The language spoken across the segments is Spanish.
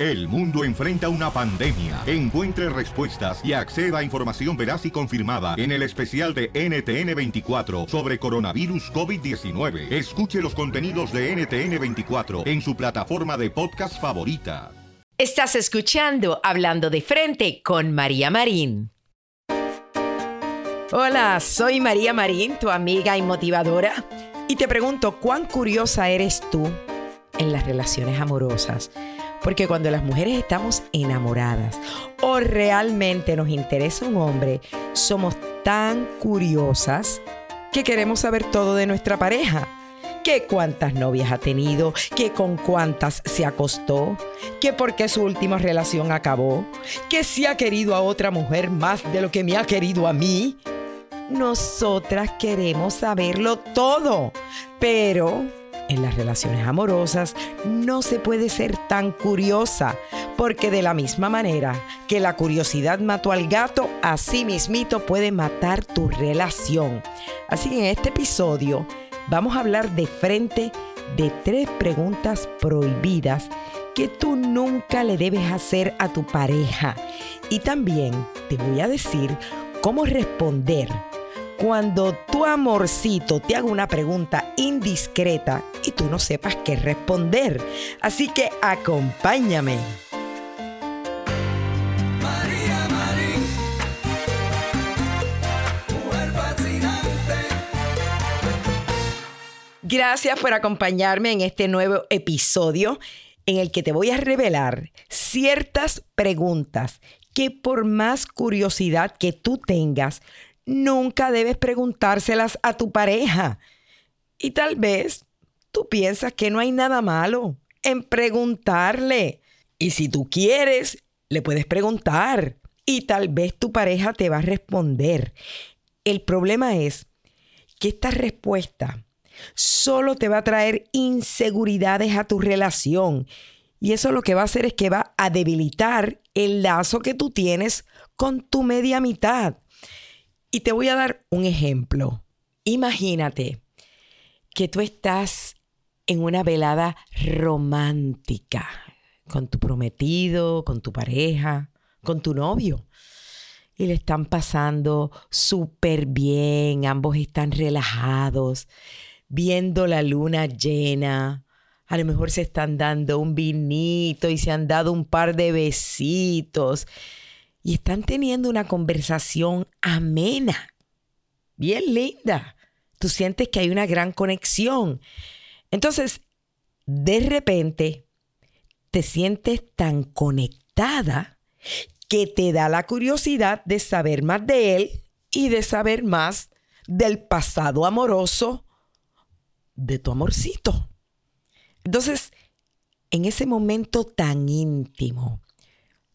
El mundo enfrenta una pandemia. Encuentre respuestas y acceda a información veraz y confirmada en el especial de NTN24 sobre coronavirus COVID-19. Escuche los contenidos de NTN24 en su plataforma de podcast favorita. Estás escuchando Hablando de Frente con María Marín. Hola, soy María Marín, tu amiga y motivadora, y te pregunto, ¿cuán curiosa eres tú en las relaciones amorosas? Porque cuando las mujeres estamos enamoradas o realmente nos interesa un hombre, somos tan curiosas que queremos saber todo de nuestra pareja. Que cuántas novias ha tenido, que con cuántas se acostó, que por qué su última relación acabó, que si ha querido a otra mujer más de lo que me ha querido a mí. Nosotras queremos saberlo todo, pero en las relaciones amorosas no se puede ser tan curiosa, porque de la misma manera que la curiosidad mató al gato, así mismito puede matar tu relación. Así que en este episodio vamos a hablar de frente de tres preguntas prohibidas que tú nunca le debes hacer a tu pareja. Y también te voy a decir cómo responder cuando tu amorcito te haga una pregunta indiscreta y tú no sepas qué responder. Así que acompáñame. Gracias por acompañarme en este nuevo episodio en el que te voy a revelar ciertas preguntas que por más curiosidad que tú tengas, nunca debes preguntárselas a tu pareja. Y tal vez tú piensas que no hay nada malo en preguntarle. Y si tú quieres, le puedes preguntar. Y tal vez tu pareja te va a responder. El problema es que esta respuesta solo te va a traer inseguridades a tu relación. Y eso lo que va a hacer es que va a debilitar el lazo que tú tienes con tu media mitad. Y te voy a dar un ejemplo. Imagínate que tú estás en una velada romántica con tu prometido, con tu pareja, con tu novio. Y le están pasando súper bien, ambos están relajados, viendo la luna llena. A lo mejor se están dando un vinito y se han dado un par de besitos y están teniendo una conversación amena, bien linda. Tú sientes que hay una gran conexión. Entonces, de repente, te sientes tan conectada que te da la curiosidad de saber más de él y de saber más del pasado amoroso de tu amorcito. Entonces, en ese momento tan íntimo,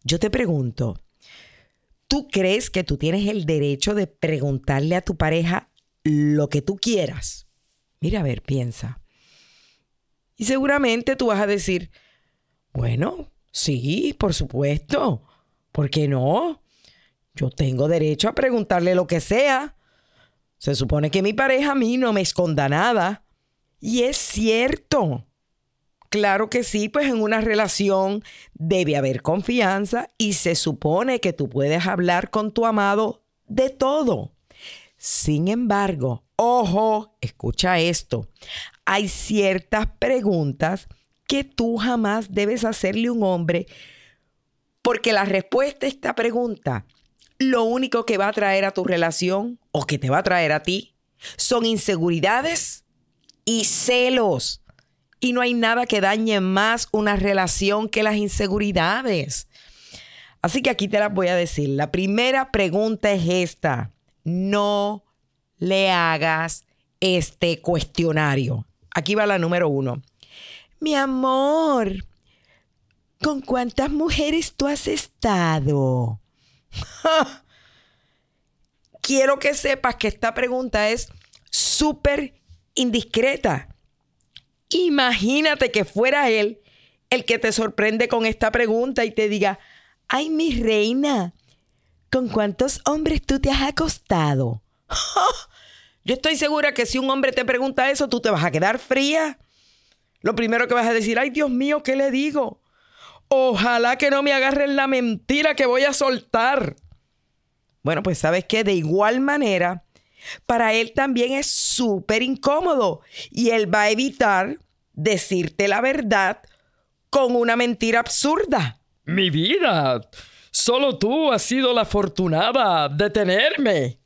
yo te pregunto, ¿Tú crees que tú tienes el derecho de preguntarle a tu pareja lo que tú quieras? Mira, a ver, piensa. Y seguramente tú vas a decir, bueno, sí, por supuesto. ¿Por qué no? Yo tengo derecho a preguntarle lo que sea. Se supone que mi pareja a mí no me esconda nada. Y es cierto. Claro que sí, pues en una relación debe haber confianza y se supone que tú puedes hablar con tu amado de todo. Sin embargo, ojo, escucha esto, hay ciertas preguntas que tú jamás debes hacerle a un hombre? Porque la respuesta a esta pregunta, lo único que va a traer a tu relación o que te va a traer a ti son inseguridades y celos. Y no hay nada que dañe más una relación que las inseguridades. Así que aquí te las voy a decir. La primera pregunta es esta. No le hagas este cuestionario. Aquí va la número uno. Mi amor, ¿con cuántas mujeres tú has estado? Quiero que sepas que esta pregunta es súper indiscreta. Imagínate que fuera él el que te sorprende con esta pregunta y te diga, ay mi reina, ¿con cuántos hombres tú te has acostado? Yo estoy segura que si un hombre te pregunta eso, tú te vas a quedar fría. Lo primero que vas a decir, ay Dios mío, ¿qué le digo? Ojalá que no me agarren la mentira que voy a soltar. Bueno, pues sabes que de igual manera, para él también es súper incómodo y él va a evitar decirte la verdad con una mentira absurda. Mi vida, solo tú has sido la afortunada de tenerme.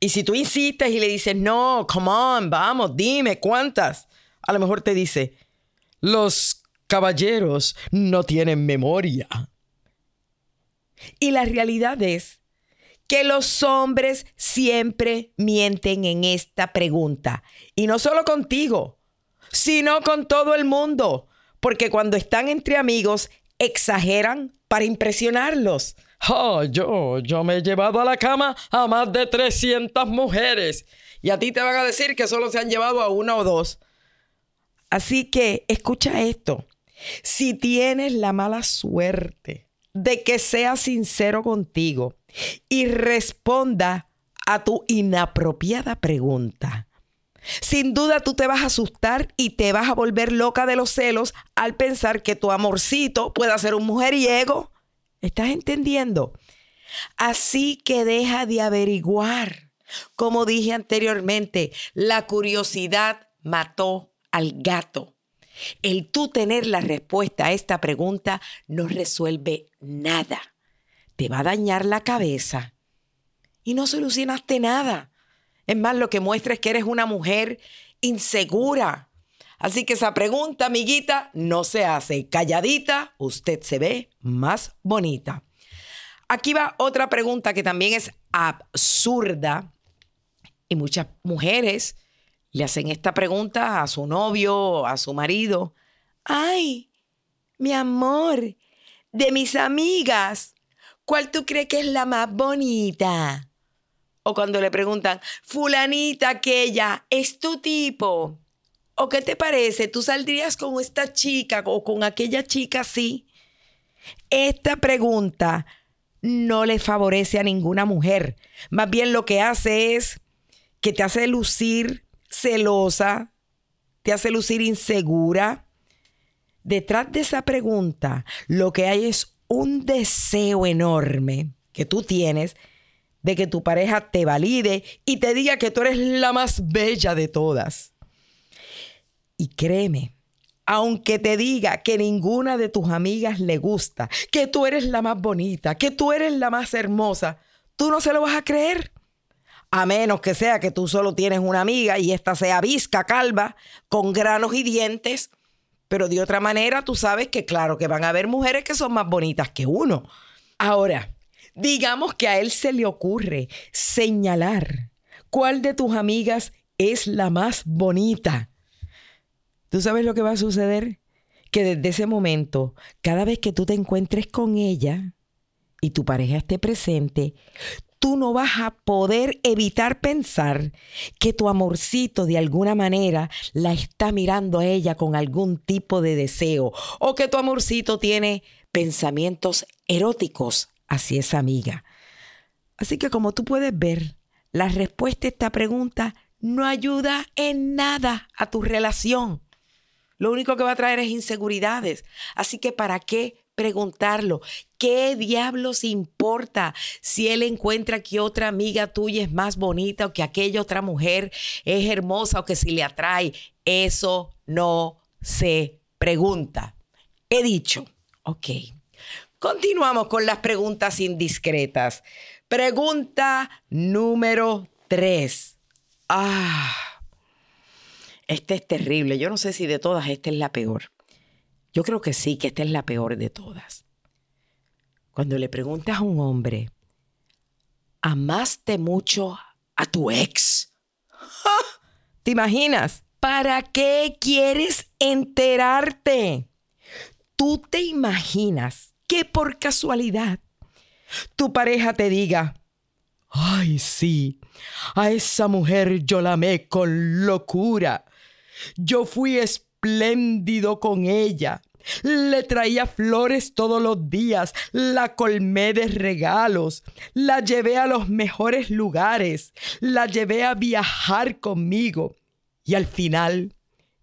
Y si tú insistes y le dices, no, come on, vamos, dime cuántas, a lo mejor te dice, Los caballeros no tienen memoria. Y la realidad es que los hombres siempre mienten en esta pregunta. Y no solo contigo, sino con todo el mundo. Porque cuando están entre amigos, exageran para impresionarlos. Oh, yo, yo me he llevado a la cama a más de 300 mujeres. Y a ti te van a decir que solo se han llevado a una o dos. Así que escucha esto. Si tienes la mala suerte de que sea sincero contigo y responda a tu inapropiada pregunta, sin duda tú te vas a asustar y te vas a volver loca de los celos al pensar que tu amorcito pueda ser un mujeriego. ¿Estás entendiendo? Así que deja de averiguar. Como dije anteriormente, la curiosidad mató al gato. El tú tener la respuesta a esta pregunta no resuelve nada. Te va a dañar la cabeza y no solucionaste nada. Es más, lo que muestra es que eres una mujer insegura. Así que esa pregunta, amiguita, no se hace. Calladita, usted se ve más bonita. Aquí va otra pregunta que también es absurda y muchas mujeres le hacen esta pregunta a su novio, a su marido. Ay, mi amor, de mis amigas, ¿cuál tú crees que es la más bonita? O cuando le preguntan, fulanita aquella, ¿es tu tipo? ¿O qué te parece? ¿Tú saldrías con esta chica o con aquella chica así? Esta pregunta no le favorece a ninguna mujer. Más bien lo que hace es que te hace lucir celosa, te hace lucir insegura. Detrás de esa pregunta, lo que hay es un deseo enorme que tú tienes de que tu pareja te valide y te diga que tú eres la más bella de todas. Y créeme, aunque te diga que ninguna de tus amigas le gusta, que tú eres la más bonita, que tú eres la más hermosa, tú no se lo vas a creer. A menos que sea que tú solo tienes una amiga y esta sea visca, calva, con granos y dientes. Pero de otra manera, tú sabes que claro que van a haber mujeres que son más bonitas que uno. Ahora, digamos que a él se le ocurre señalar cuál de tus amigas es la más bonita. ¿Tú sabes lo que va a suceder? Que desde ese momento, cada vez que tú te encuentres con ella y tu pareja esté presente, tú no vas a poder evitar pensar que tu amorcito de alguna manera la está mirando a ella con algún tipo de deseo o que tu amorcito tiene pensamientos eróticos hacia esa amiga. Así que como tú puedes ver, la respuesta a esta pregunta no ayuda en nada a tu relación. Lo único que va a traer es inseguridades. Así que ¿para qué preguntarlo? ¿Qué diablos importa si él encuentra que otra amiga tuya es más bonita o que aquella otra mujer es hermosa o que si le atrae? Eso no se pregunta. He dicho. Ok. Continuamos con las preguntas indiscretas. Pregunta número tres. Ah, esta es terrible. Yo no sé si de todas esta es la peor. Yo creo que sí, que esta es la peor de todas. Cuando le preguntas a un hombre, ¿amaste mucho a tu ex? ¿Te imaginas? ¿Para qué quieres enterarte? ¿Tú te imaginas que por casualidad tu pareja te diga, ay sí, a esa mujer yo la amé con locura. Yo fui espléndido con ella. Le traía flores todos los días, la colmé de regalos, la llevé a los mejores lugares, la llevé a viajar conmigo y al final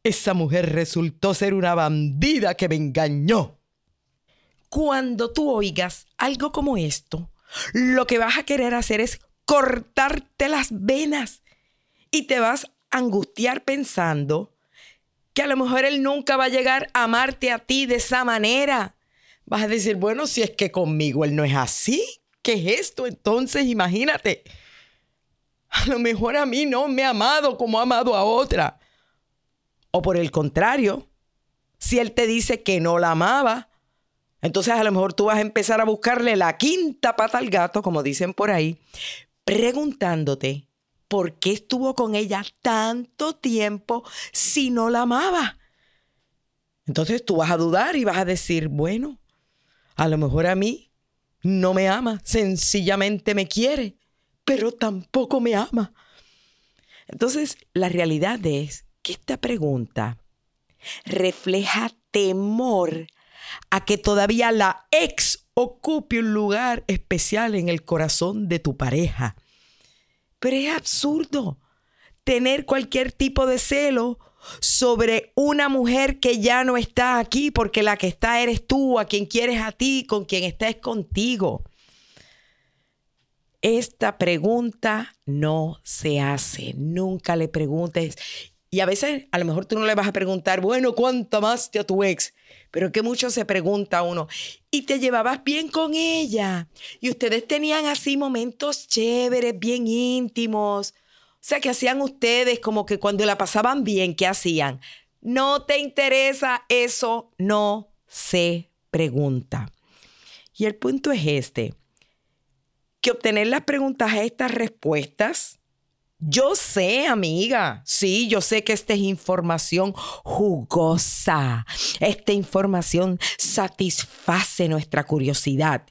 esa mujer resultó ser una bandida que me engañó. Cuando tú oigas algo como esto, lo que vas a querer hacer es cortarte las venas y te vas a angustiar pensando que a lo mejor él nunca va a llegar a amarte a ti de esa manera. Vas a decir, bueno, si es que conmigo él no es así, ¿qué es esto? Entonces, imagínate. A lo mejor a mí no me ha amado como ha amado a otra. O por el contrario, si él te dice que no la amaba, entonces a lo mejor tú vas a empezar a buscarle la quinta pata al gato, como dicen por ahí, preguntándote por qué estuvo con ella tanto tiempo si no la amaba. Entonces tú vas a dudar y vas a decir, bueno, a lo mejor a mí no me ama, sencillamente me quiere, pero tampoco me ama. Entonces la realidad es que esta pregunta refleja temor a que todavía la ex ocupe un lugar especial en el corazón de tu pareja. Pero es absurdo tener cualquier tipo de celo sobre una mujer que ya no está aquí porque la que está eres tú, a quien quieres a ti, con quien está es contigo. Esta pregunta no se hace. Nunca le preguntes. Y a veces, a lo mejor tú no le vas a preguntar, bueno, ¿cuánto amaste a tu ex? Pero que mucho se pregunta uno, y te llevabas bien con ella. Y ustedes tenían así momentos chéveres, bien íntimos. O sea, que hacían ustedes como que cuando la pasaban bien, ¿qué hacían? No te interesa, eso no se pregunta. Y el punto es este, que obtener las preguntas a estas respuestas, yo sé, amiga, sí, yo sé que esta es información jugosa, esta información satisface nuestra curiosidad,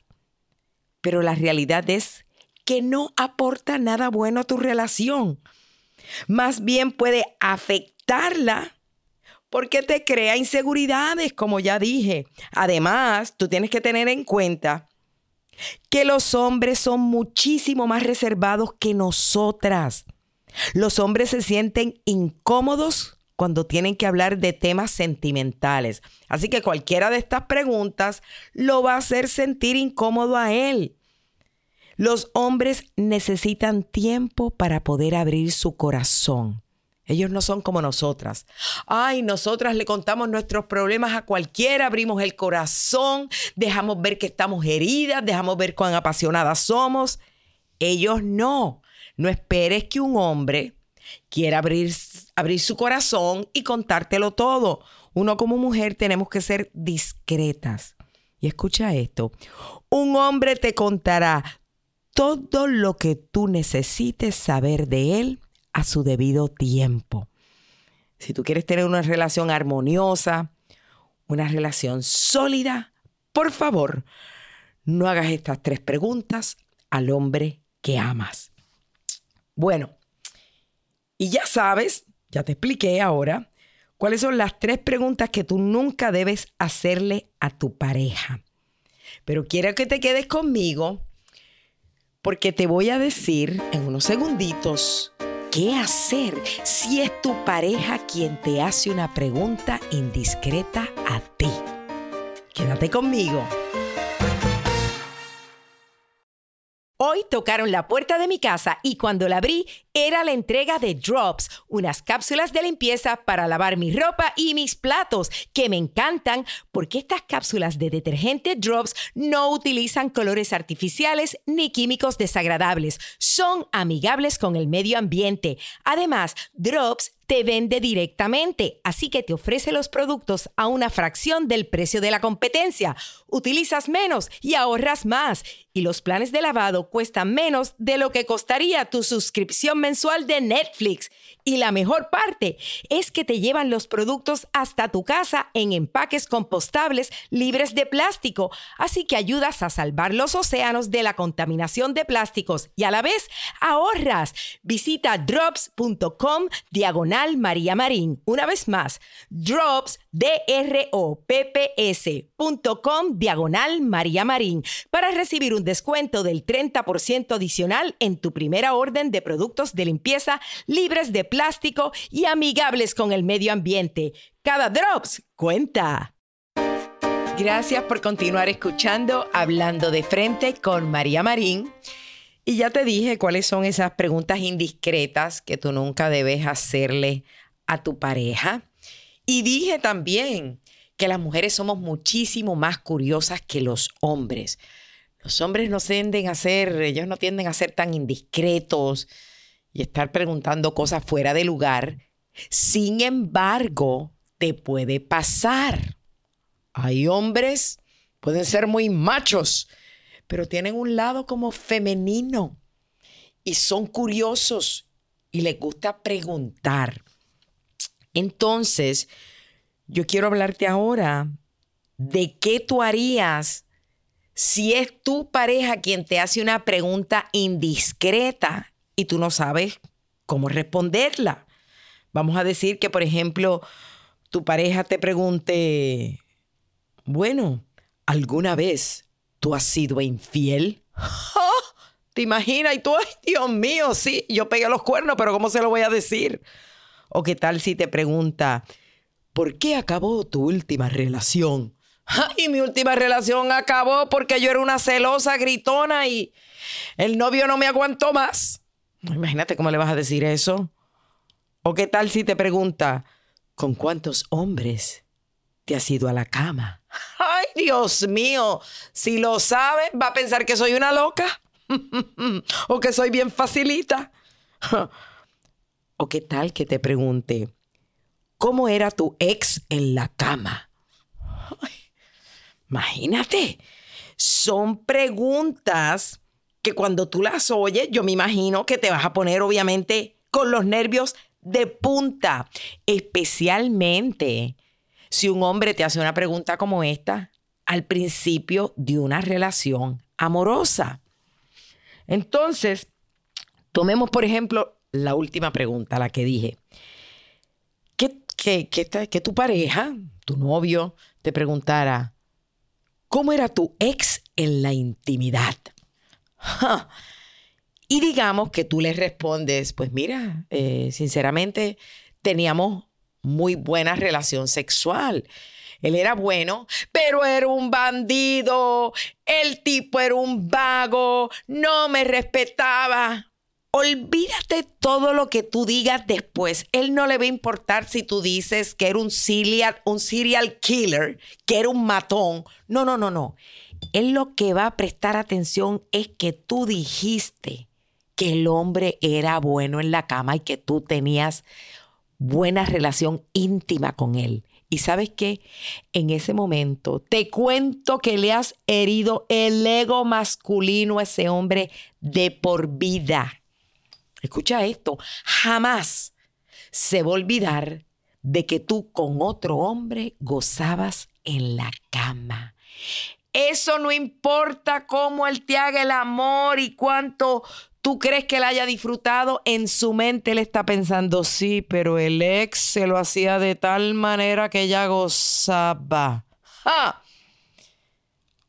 pero la realidad es que no aporta nada bueno a tu relación. Más bien puede afectarla porque te crea inseguridades, como ya dije. Además, tú tienes que tener en cuenta que los hombres son muchísimo más reservados que nosotras. Los hombres se sienten incómodos cuando tienen que hablar de temas sentimentales. Así que cualquiera de estas preguntas lo va a hacer sentir incómodo a él. Los hombres necesitan tiempo para poder abrir su corazón. Ellos no son como nosotras. Ay, nosotras le contamos nuestros problemas a cualquiera, abrimos el corazón, dejamos ver que estamos heridas, dejamos ver cuán apasionadas somos. Ellos no. No esperes que un hombre quiera abrir, abrir su corazón y contártelo todo. Uno como mujer tenemos que ser discretas. Y escucha esto, un hombre te contará todo lo que tú necesites saber de él a su debido tiempo. Si tú quieres tener una relación armoniosa, una relación sólida, por favor, no hagas estas tres preguntas al hombre que amas. Bueno, y ya sabes, ya te expliqué ahora, cuáles son las tres preguntas que tú nunca debes hacerle a tu pareja. Pero quiero que te quedes conmigo porque te voy a decir en unos segunditos qué hacer si es tu pareja quien te hace una pregunta indiscreta a ti. Quédate conmigo. Hoy tocaron la puerta de mi casa y cuando la abrí era la entrega de Drops, unas cápsulas de limpieza para lavar mi ropa y mis platos, que me encantan porque estas cápsulas de detergente Drops no utilizan colores artificiales ni químicos desagradables. Son amigables con el medio ambiente. Además, Drops te vende directamente, así que te ofrece los productos a una fracción del precio de la competencia. Utilizas menos y ahorras más. Y los planes de lavado cuestan menos de lo que costaría tu suscripción mensual de Netflix. Y la mejor parte es que te llevan los productos hasta tu casa en empaques compostables libres de plástico, así que ayudas a salvar los océanos de la contaminación de plásticos y a la vez ahorras. Visita drops.com diagonal María Marín. Una vez más, drops, D-R-O-P-P-S.com diagonal María Marín para recibir un descuento del 30% adicional en tu primera orden de productos de limpieza libres de plástico y amigables con el medio ambiente. Cada drops cuenta. Gracias por continuar escuchando Hablando de Frente con María Marín. Y ya te dije cuáles son esas preguntas indiscretas que tú nunca debes hacerle a tu pareja. Y dije también que las mujeres somos muchísimo más curiosas que los hombres. Los hombres no tienden a ser, ellos no tienden a ser tan indiscretos y estar preguntando cosas fuera de lugar. Sin embargo, te puede pasar. Hay hombres, pueden ser muy machos, pero tienen un lado como femenino y son curiosos y les gusta preguntar. Entonces, yo quiero hablarte ahora de qué tú harías si es tu pareja quien te hace una pregunta indiscreta y tú no sabes cómo responderla. Vamos a decir que, por ejemplo, tu pareja te pregunte, bueno, ¿alguna vez tú has sido infiel? ¡Ja! ¿Te imaginas? Y tú, ay, Dios mío, sí, yo pegué los cuernos, pero ¿cómo se lo voy a decir? O qué tal si te pregunta, ¿por qué acabó tu última relación? Ay, mi última relación acabó porque yo era una celosa gritona y el novio no me aguantó más. Imagínate cómo le vas a decir eso. O qué tal si te pregunta, ¿con cuántos hombres te has ido a la cama? Ay, Dios mío, si lo sabe, va a pensar que soy una loca o que soy bien facilita. o qué tal que te pregunte, ¿cómo era tu ex en la cama? Imagínate, son preguntas que cuando tú las oyes, yo me imagino que te vas a poner obviamente con los nervios de punta, especialmente si un hombre te hace una pregunta como esta al principio de una relación amorosa. Entonces, tomemos por ejemplo la última pregunta, la que dije. Que, que, que, tu pareja, tu novio, te preguntara, ¿cómo era tu ex en la intimidad? Y digamos que tú le respondes, pues mira, eh, sinceramente teníamos muy buena relación sexual. Él era bueno, pero era un bandido. El tipo era un vago, no me respetaba. Olvídate todo lo que tú digas después. Él no le va a importar si tú dices que era un serial, un serial killer, que era un matón. No, no, no, no. Él lo que va a prestar atención es que tú dijiste que el hombre era bueno en la cama y que tú tenías buena relación íntima con él. Y sabes qué? En ese momento te cuento que le has herido el ego masculino a ese hombre de por vida. Escucha esto, jamás se va a olvidar de que tú con otro hombre gozabas en la cama. Eso no importa cómo él te haga el amor y cuánto tú crees que él haya disfrutado. En su mente él está pensando, sí, pero el ex se lo hacía de tal manera que ella gozaba. ¡Ja!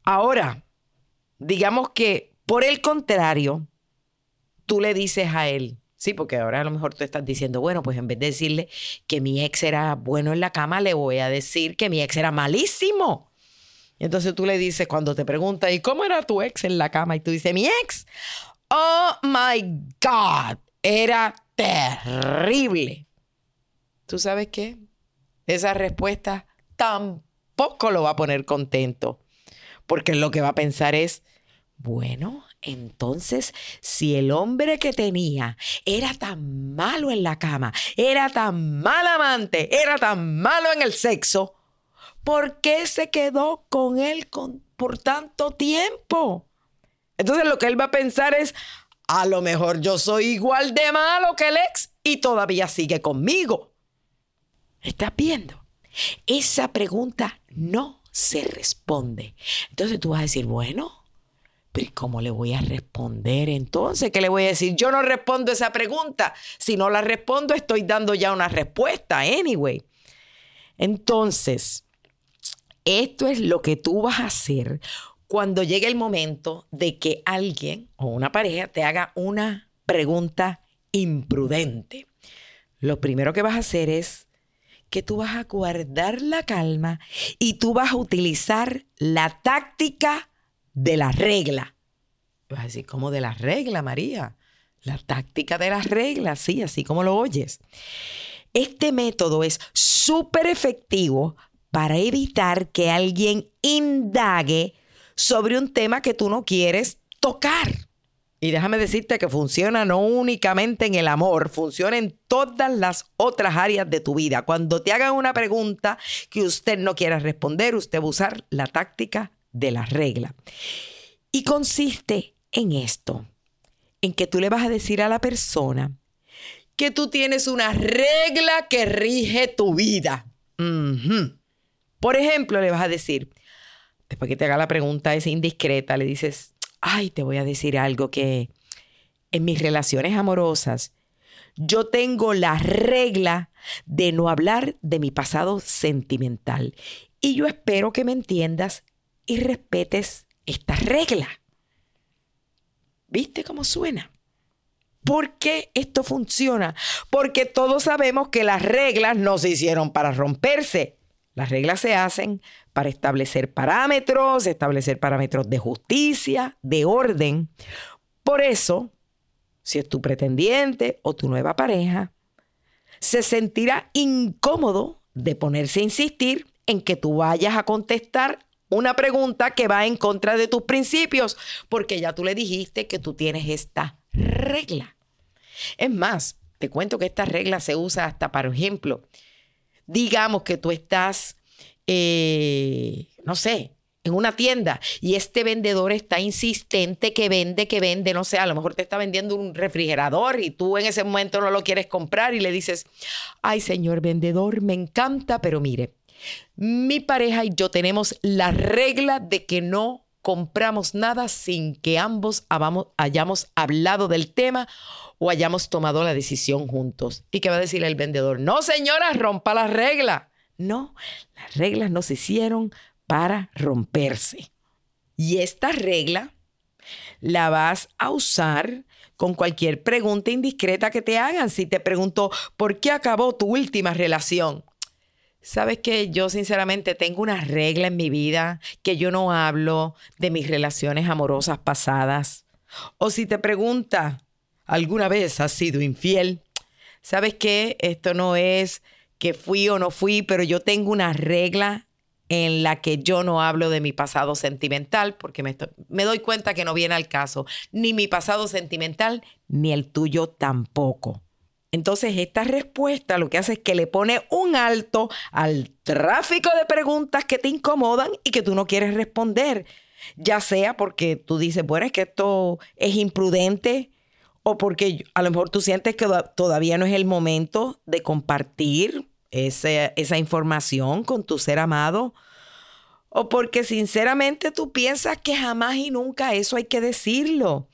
Ahora, digamos que por el contrario, tú le dices a él, sí, porque ahora a lo mejor tú estás diciendo, bueno, pues en vez de decirle que mi ex era bueno en la cama, le voy a decir que mi ex era malísimo. Entonces tú le dices, cuando te pregunta, ¿y cómo era tu ex en la cama? Y tú dices, mi ex, oh my God, era terrible. ¿Tú sabes qué? Esa respuesta tampoco lo va a poner contento, porque lo que va a pensar es, bueno, entonces, si el hombre que tenía era tan malo en la cama, era tan mal amante, era tan malo en el sexo, ¿por qué se quedó con él con- por tanto tiempo? Entonces lo que él va a pensar es, a lo mejor yo soy igual de malo que el ex y todavía sigue conmigo. ¿Estás viendo? Esa pregunta no se responde. Entonces tú vas a decir, bueno, pero ¿y ¿cómo le voy a responder entonces? ¿Qué le voy a decir? Yo no respondo esa pregunta. Si no la respondo, estoy dando ya una respuesta, anyway. Entonces, esto es lo que tú vas a hacer cuando llegue el momento de que alguien o una pareja te haga una pregunta imprudente. Lo primero que vas a hacer es que tú vas a guardar la calma y tú vas a utilizar la táctica de la regla. Vas a decir, ¿cómo de la regla, María? La táctica de las reglas, sí, así como lo oyes. Este método es súper efectivo para evitar que alguien indague sobre un tema que tú no quieres tocar. Y déjame decirte que funciona no únicamente en el amor, funciona en todas las otras áreas de tu vida. Cuando te hagan una pregunta que usted no quiera responder, usted va a usar la táctica de la regla. Y consiste en esto, en que tú le vas a decir a la persona que tú tienes una regla que rige tu vida. Por ejemplo, le vas a decir, después que te haga la pregunta esa indiscreta, le dices, ay, te voy a decir algo que en mis relaciones amorosas yo tengo la regla de no hablar de mi pasado sentimental. Y yo espero que me entiendas y respetes esta regla. ¿Viste cómo suena? ¿Por qué esto funciona? Porque todos sabemos que las reglas no se hicieron para romperse. Las reglas se hacen para establecer parámetros, establecer parámetros de justicia, de orden. Por eso, si es tu pretendiente o tu nueva pareja, se sentirá incómodo de ponerse a insistir en que tú vayas a contestar una pregunta que va en contra de tus principios, porque ya tú le dijiste que tú tienes esta regla. Es más, te cuento que esta regla se usa hasta, por ejemplo, digamos que tú estás, eh, no sé, en una tienda y este vendedor está insistente que vende, que vende, no sé, a lo mejor te está vendiendo un refrigerador y tú en ese momento no lo quieres comprar y le dices, ay señor vendedor, me encanta, pero mire, mi pareja y yo tenemos la regla de que no compramos nada sin que ambos hayamos hablado del tema o hayamos tomado la decisión juntos. ¿Y qué va a decir el vendedor? No, señora, rompa la regla. No, las reglas no se hicieron para romperse. Y esta regla la vas a usar con cualquier pregunta indiscreta que te hagan. Si te pregunto, ¿por qué acabó tu última relación? Sabes que yo sinceramente tengo una regla en mi vida que yo no hablo de mis relaciones amorosas pasadas. O si te pregunta, ¿alguna vez has sido infiel? ¿Sabes qué? Esto no es que fui o no fui, pero yo tengo una regla en la que yo no hablo de mi pasado sentimental porque me, estoy- me doy cuenta que no viene al caso. Ni mi pasado sentimental, ni el tuyo tampoco. Entonces, esta respuesta lo que hace es que le pone un alto al tráfico de preguntas que te incomodan y que tú no quieres responder. Ya sea porque tú dices, bueno, es que esto es imprudente o porque a lo mejor tú sientes que toda- todavía no es el momento de compartir ese- esa información con tu ser amado. O porque sinceramente tú piensas que jamás y nunca eso hay que decirlo.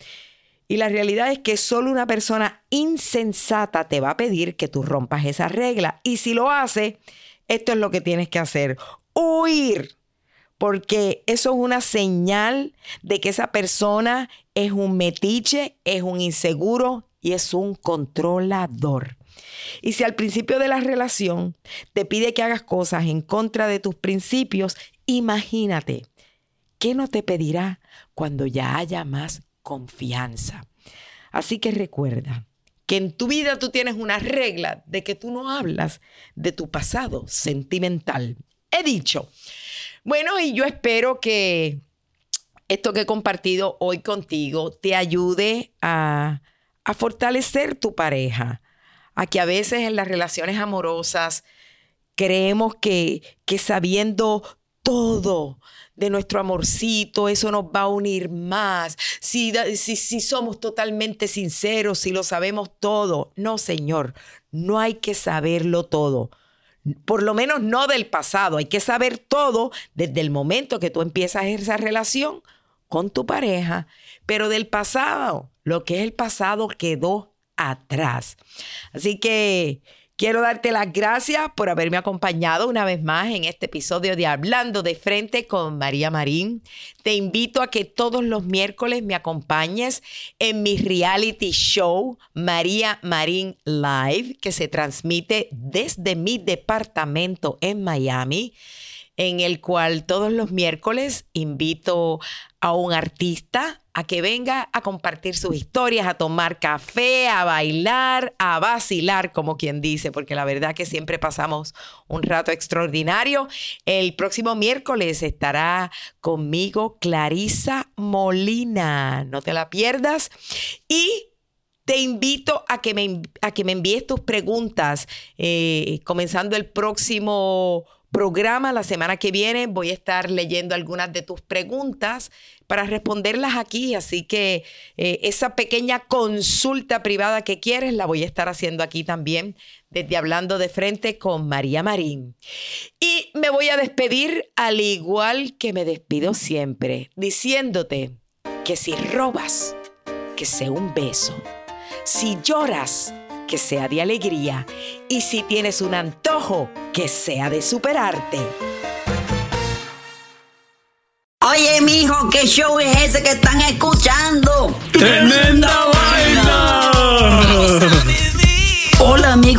Y la realidad es que solo una persona insensata te va a pedir que tú rompas esa regla. Y si lo hace, esto es lo que tienes que hacer. Huir. Porque eso es una señal de que esa persona es un metiche, es un inseguro y es un controlador. Y si al principio de la relación te pide que hagas cosas en contra de tus principios, imagínate, ¿qué no te pedirá cuando ya haya más confianza? Así que recuerda que en tu vida tú tienes una regla de que tú no hablas de tu pasado sentimental. He dicho. Bueno, y yo espero que esto que he compartido hoy contigo te ayude a, a fortalecer tu pareja, a que a veces en las relaciones amorosas creemos que, que sabiendo todo de nuestro amorcito, eso nos va a unir más. Si, si, si somos totalmente sinceros, si lo sabemos todo. No, Señor, no hay que saberlo todo. Por lo menos no del pasado. Hay que saber todo desde el momento que tú empiezas esa relación con tu pareja. Pero del pasado, lo que es el pasado quedó atrás. Así que quiero darte las gracias por haberme acompañado una vez más en este episodio de Hablando de Frente con María Marín. Te invito a que todos los miércoles me acompañes en mi reality show María Marín Live, que se transmite desde mi departamento en Miami en el cual todos los miércoles invito a un artista a que venga a compartir sus historias, a tomar café, a bailar, a vacilar, como quien dice, porque la verdad que siempre pasamos un rato extraordinario. El próximo miércoles estará conmigo Clarisa Molina, no te la pierdas. Y te invito a que me, a que me envíes tus preguntas, eh, comenzando el próximo programa la semana que viene. Voy a estar leyendo algunas de tus preguntas para responderlas aquí. Así que eh, esa pequeña consulta privada que quieres la voy a estar haciendo aquí también, desde Hablando de Frente con María Marín. Y me voy a despedir al igual que me despido siempre, diciéndote que si robas, que sea un beso. Si lloras, que sea de alegría. Y si tienes un antojo, que sea de superarte. Oye, mijo, ¿qué show es ese que están escuchando? ¡Tremenda